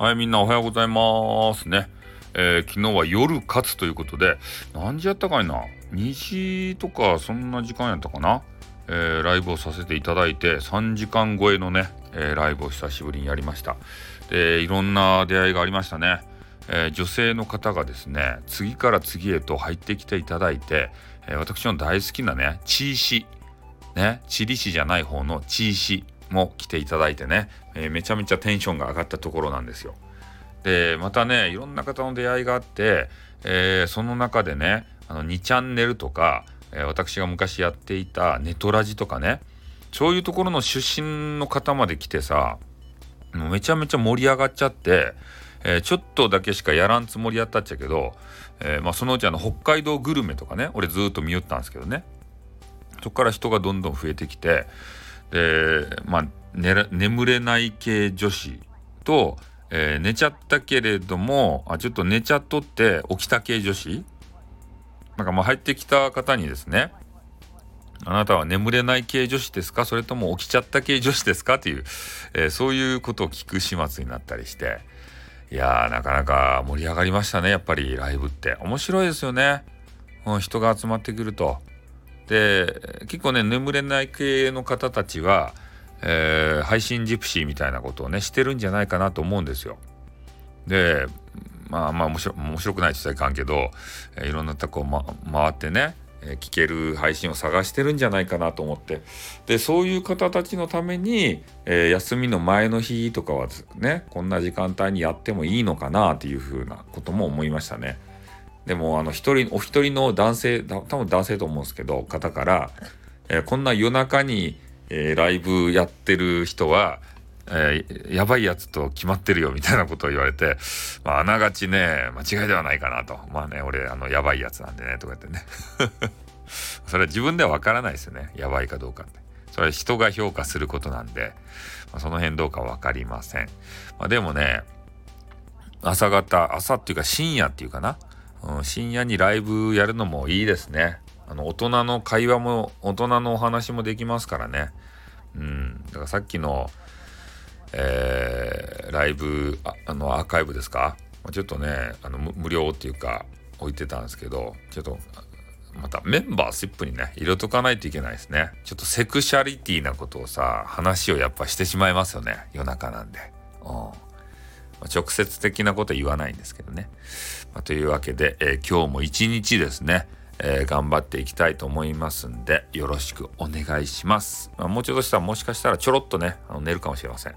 はい、みんなおはようございますね。えー、昨日は夜活ということで、何時やったかいな ?2 時とかそんな時間やったかな？えー、ライブをさせていただいて、3時間超えのね、えー、ライブを久しぶりにやりました。で、いろんな出会いがありましたね。え、女性の方がですね、次から次へと入ってきていただいて、え私の大好きなね、チーシ、ね、チリシじゃない方のチーシも来ていただいてね、えー、めちゃめちゃテンションが上がったところなんですよ。でまたねいろんな方の出会いがあって、えー、その中でねあの2チャンネルとか、えー、私が昔やっていたネトラジとかねそういうところの出身の方まで来てさもうめちゃめちゃ盛り上がっちゃって、えー、ちょっとだけしかやらんつもりやったっちゃけど、えまあ、そのうちあの北海道グルメとかね俺ずっと見よったんですけどねそこから人がどんどん増えてきてでまあ眠れない系女子と、えー、寝ちゃったけれどもあちょっと寝ちゃっとって起きた系女子。なんかまあ入ってきた方にですねあなたは眠れない系女子ですか？それとも起きちゃった系女子ですか？っていう、えー、そういうことを聞く始末になったりして。いやなかなか盛り上がりましたねやっぱりライブって。面白いですよね、うん、人が集まってくると。で結構ね眠れない系の方たちは、えー、配信ジプシーみたいなことをねしてるんじゃないかなと思うんですよ。でまあまあ面白くないって言ったらいかんけど、えー、いろんなとこ、ま、回ってね、えー、聞ける配信を探してるんじゃないかなと思ってでそういう方たちのために、えー、休みの前の日とかはねこんな時間帯にやってもいいのかなっていうふうなことも思いましたね。でもあの一人お一人の男性多分男性と思うんですけど方から、えー、こんな夜中に、えー、ライブやってる人は、えー、やばいやつと決まってるよみたいなことを言われて、まあ、あながちね間違いではないかなと。まあね俺あのやばいやつなんでねとか言ってね。それは自分では分からないですよね。やばいかどうかって。それは人が評価することなんで、まあ、その辺どうか分かりません、まあ、でもね朝方朝っていうか深夜っていうかなうん、深夜にライブやるのもいいですね。あの、大人の会話も、大人のお話もできますからね。うん。だからさっきの、えー、ライブあ、あの、アーカイブですか？ちょっとね、あの、無料っていうか、置いてたんですけど、ちょっと、またメンバーシップにね、入れとかないといけないですね。ちょっとセクシャリティなことをさ、話をやっぱしてしまいますよね。夜中なんで。うん。直接的なこと言わないんですけどね。まあ、というわけで、えー、今日も一日ですね、えー、頑張っていきたいと思いますんで、よろしくお願いします。まあ、もうちょっとしたらもしかしたらちょろっとね、あの寝るかもしれません。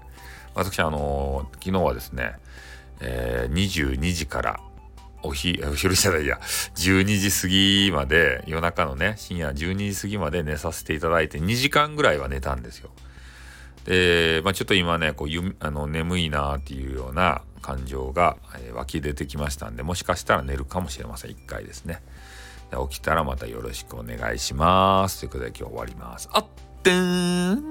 私、あのー、昨日はですね、えー、22時からおひ、お昼じゃないや、12時過ぎまで、夜中のね、深夜12時過ぎまで寝させていただいて、2時間ぐらいは寝たんですよ。で、まあ、ちょっと今ねこうあの眠いなっていうような感情が、え、湧き出てきましたんでもしかしたら寝るかもしれません。一回ですね。で起きたらまたよろしくお願いします。ということで今日終わります。あってん。